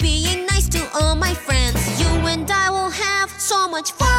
being nice to all my friends. You and I will have so much fun.